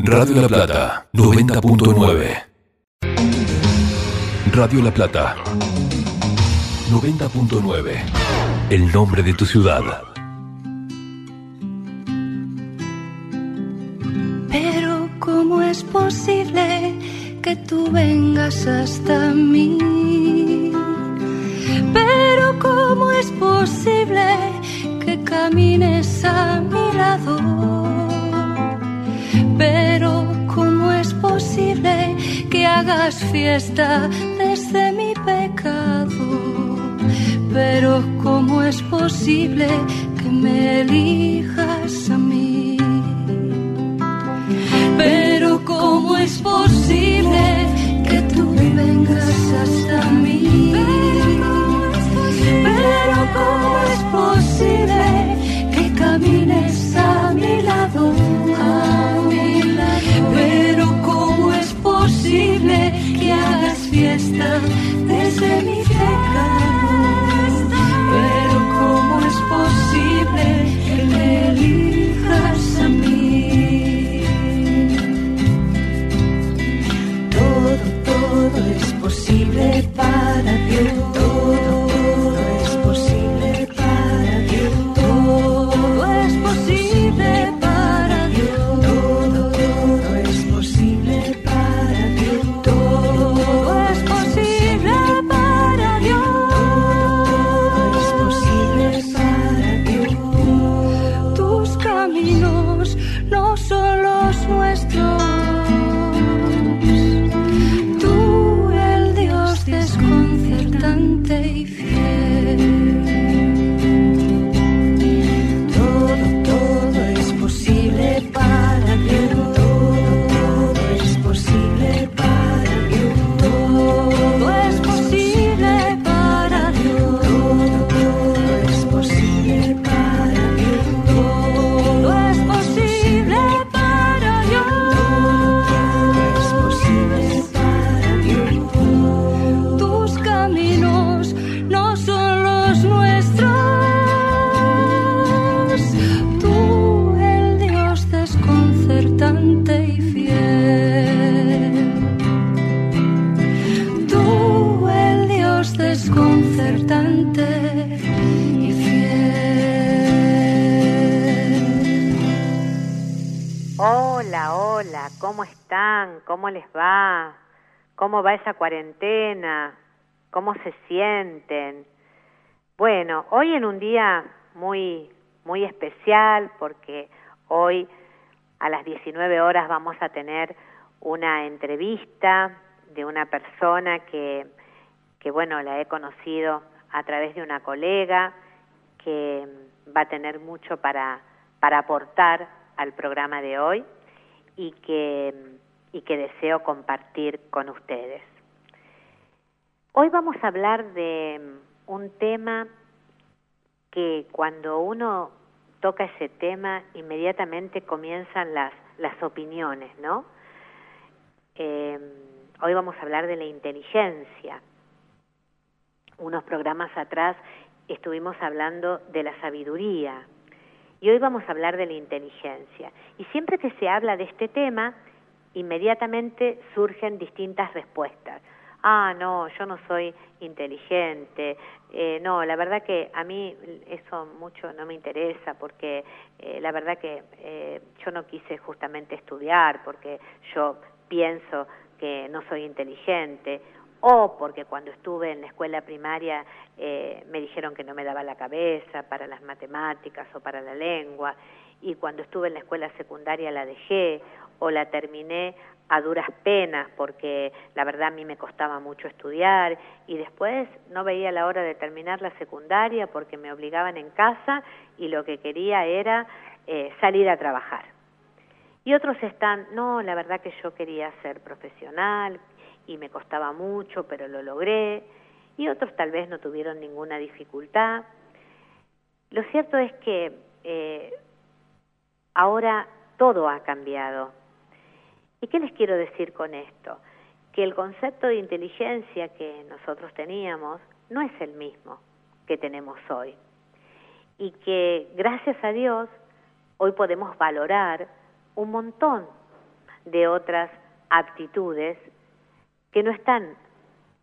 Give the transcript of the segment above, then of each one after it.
Radio La Plata 90.9 Radio La Plata 90.9 El nombre de tu ciudad. Pero ¿cómo es posible que tú vengas hasta mí? Pero ¿cómo es posible que camines a mi lado? Hagas fiesta desde mi pecado? Pero ¿cómo es posible que me elijas a mí? Pero ¿cómo es posible que tú vengas hasta mí? ¿Cómo va esa cuarentena? ¿Cómo se sienten? Bueno, hoy en un día muy muy especial porque hoy a las 19 horas vamos a tener una entrevista de una persona que que bueno, la he conocido a través de una colega que va a tener mucho para para aportar al programa de hoy y que, y que deseo compartir con ustedes. Hoy vamos a hablar de un tema que cuando uno toca ese tema inmediatamente comienzan las, las opiniones, ¿no? Eh, hoy vamos a hablar de la inteligencia. Unos programas atrás estuvimos hablando de la sabiduría, y hoy vamos a hablar de la inteligencia. Y siempre que se habla de este tema, inmediatamente surgen distintas respuestas. Ah, no, yo no soy inteligente. Eh, no, la verdad que a mí eso mucho no me interesa porque eh, la verdad que eh, yo no quise justamente estudiar porque yo pienso que no soy inteligente o porque cuando estuve en la escuela primaria eh, me dijeron que no me daba la cabeza para las matemáticas o para la lengua, y cuando estuve en la escuela secundaria la dejé o la terminé a duras penas porque la verdad a mí me costaba mucho estudiar y después no veía la hora de terminar la secundaria porque me obligaban en casa y lo que quería era eh, salir a trabajar. Y otros están, no, la verdad que yo quería ser profesional, y me costaba mucho, pero lo logré, y otros tal vez no tuvieron ninguna dificultad. Lo cierto es que eh, ahora todo ha cambiado. ¿Y qué les quiero decir con esto? Que el concepto de inteligencia que nosotros teníamos no es el mismo que tenemos hoy. Y que gracias a Dios hoy podemos valorar un montón de otras aptitudes que no están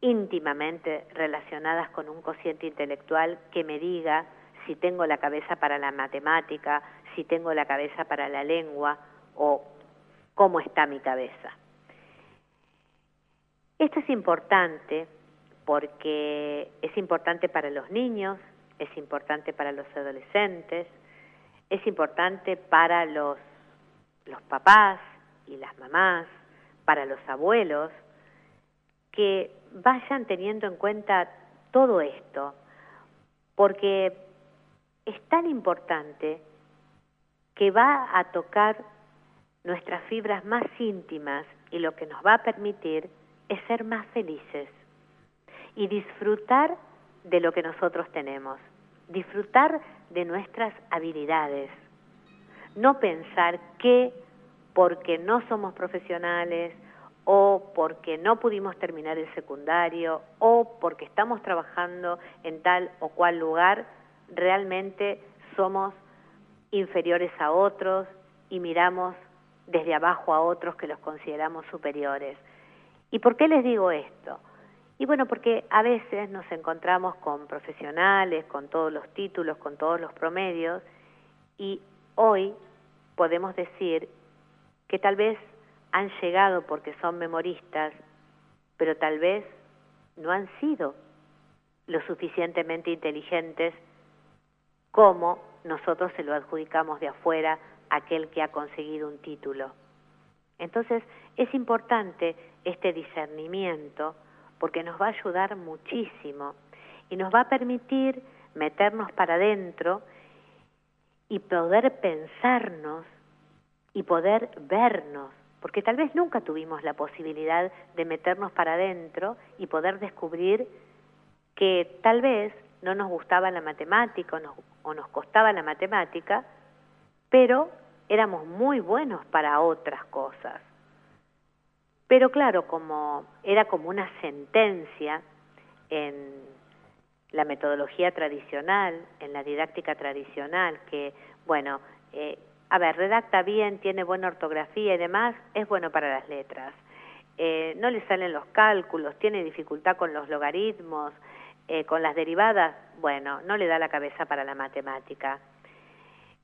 íntimamente relacionadas con un cociente intelectual que me diga si tengo la cabeza para la matemática, si tengo la cabeza para la lengua o cómo está mi cabeza. Esto es importante porque es importante para los niños, es importante para los adolescentes, es importante para los, los papás y las mamás, para los abuelos, que vayan teniendo en cuenta todo esto, porque es tan importante que va a tocar nuestras fibras más íntimas y lo que nos va a permitir es ser más felices y disfrutar de lo que nosotros tenemos, disfrutar de nuestras habilidades, no pensar que porque no somos profesionales o porque no pudimos terminar el secundario o porque estamos trabajando en tal o cual lugar, realmente somos inferiores a otros y miramos desde abajo a otros que los consideramos superiores. ¿Y por qué les digo esto? Y bueno, porque a veces nos encontramos con profesionales, con todos los títulos, con todos los promedios, y hoy podemos decir que tal vez han llegado porque son memoristas, pero tal vez no han sido lo suficientemente inteligentes como nosotros se lo adjudicamos de afuera aquel que ha conseguido un título. Entonces es importante este discernimiento porque nos va a ayudar muchísimo y nos va a permitir meternos para adentro y poder pensarnos y poder vernos, porque tal vez nunca tuvimos la posibilidad de meternos para adentro y poder descubrir que tal vez no nos gustaba la matemática o nos, o nos costaba la matemática, pero éramos muy buenos para otras cosas. Pero claro, como era como una sentencia en la metodología tradicional, en la didáctica tradicional, que, bueno, eh, a ver, redacta bien, tiene buena ortografía y demás, es bueno para las letras. Eh, no le salen los cálculos, tiene dificultad con los logaritmos, eh, con las derivadas, bueno, no le da la cabeza para la matemática.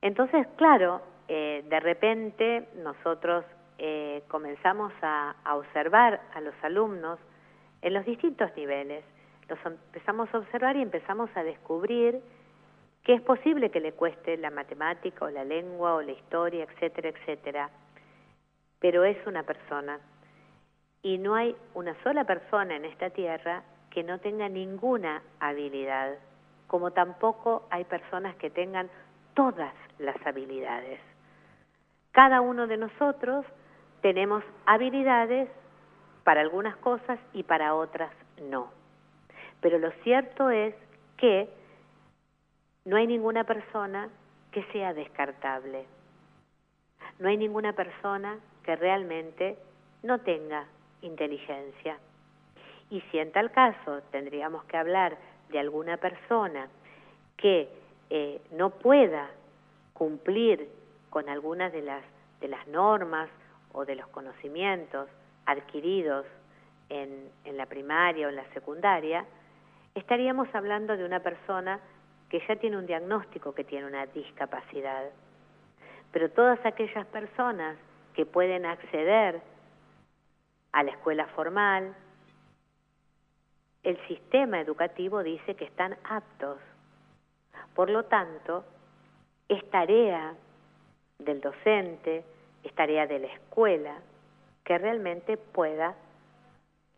Entonces, claro, de repente nosotros eh, comenzamos a, observar a los alumnos en los distintos niveles. Los empezamos a observar y empezamos a descubrir que es posible que le cueste la matemática o la lengua o la historia, etcétera, etcétera. Pero es una persona. Y no hay una sola persona en esta tierra que no tenga ninguna habilidad, como tampoco hay personas que tengan todas las habilidades. Cada uno de nosotros tenemos habilidades para algunas cosas y para otras no. Pero lo cierto es que no hay ninguna persona que sea descartable. No hay ninguna persona que realmente no tenga inteligencia. Y si en tal caso tendríamos que hablar de alguna persona que eh, no pueda cumplir con algunas de las, de las normas o de los conocimientos adquiridos en, en la primaria o en la secundaria, estaríamos hablando de una persona que ya tiene un diagnóstico que tiene una discapacidad. Pero todas aquellas personas que pueden acceder a la escuela formal, el sistema educativo dice que están aptos. Por lo tanto, es tarea del docente, es tarea de la escuela que realmente pueda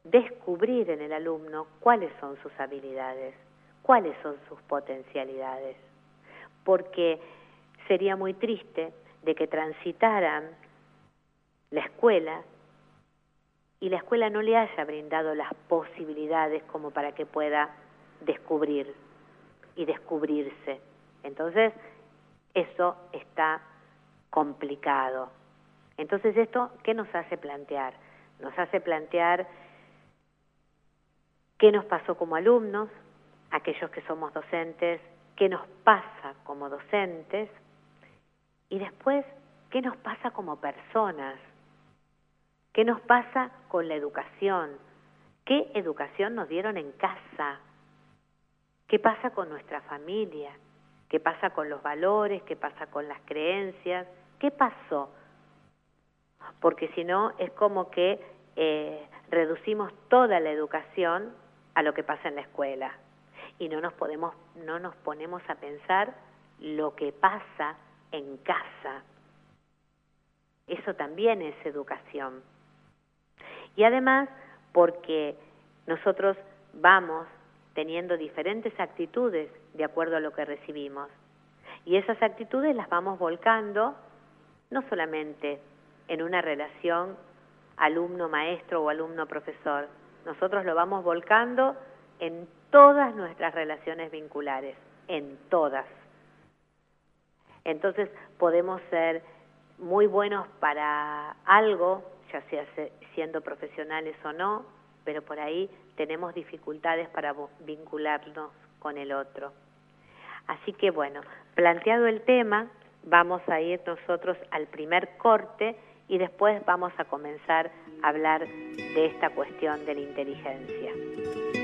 descubrir en el alumno cuáles son sus habilidades, cuáles son sus potencialidades, porque sería muy triste de que transitaran la escuela y la escuela no le haya brindado las posibilidades como para que pueda descubrir y descubrirse. Entonces, eso está complicado. Entonces, ¿esto qué nos hace plantear? Nos hace plantear qué nos pasó como alumnos, aquellos que somos docentes, qué nos pasa como docentes y después qué nos pasa como personas. ¿Qué nos pasa con la educación? ¿Qué educación nos dieron en casa? ¿Qué pasa con nuestra familia? ¿Qué pasa con los valores? ¿Qué pasa con las creencias? ¿Qué pasó? Porque si no, es como que eh, reducimos toda la educación a lo que pasa en la escuela y no nos podemos no nos ponemos a pensar lo que pasa en casa. Eso también es educación. Y además porque nosotros vamos teniendo diferentes actitudes de acuerdo a lo que recibimos. Y esas actitudes las vamos volcando no solamente en una relación alumno-maestro o alumno-profesor, nosotros lo vamos volcando en todas nuestras relaciones vinculares, en todas. Entonces podemos ser muy buenos para algo, ya sea siendo profesionales o no, pero por ahí tenemos dificultades para vincularnos con el otro. Así que bueno, planteado el tema, vamos a ir nosotros al primer corte y después vamos a comenzar a hablar de esta cuestión de la inteligencia.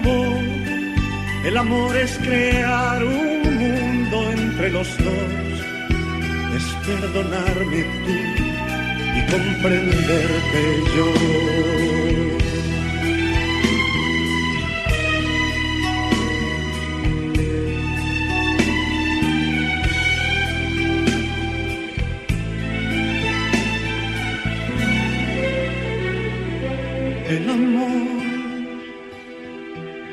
El amor es crear un mundo entre los dos es perdonarme tú y comprenderte yo.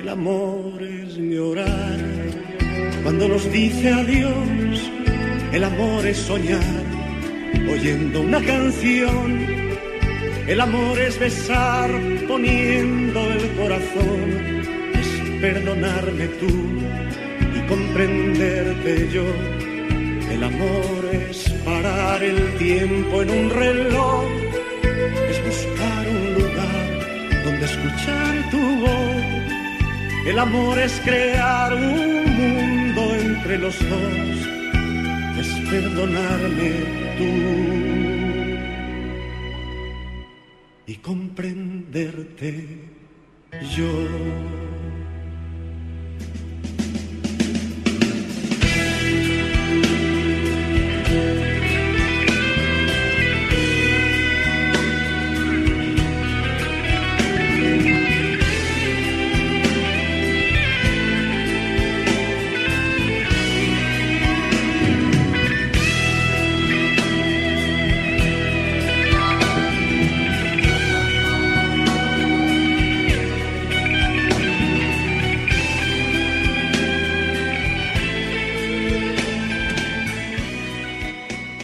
El amor es llorar cuando nos dice adiós, el amor es soñar, oyendo una canción. El amor es besar, poniendo el corazón. Es perdonarme tú y comprenderte yo. El amor es parar el tiempo en un reloj. El amor es crear un mundo entre los dos es perdonarme tú y comprenderte yo.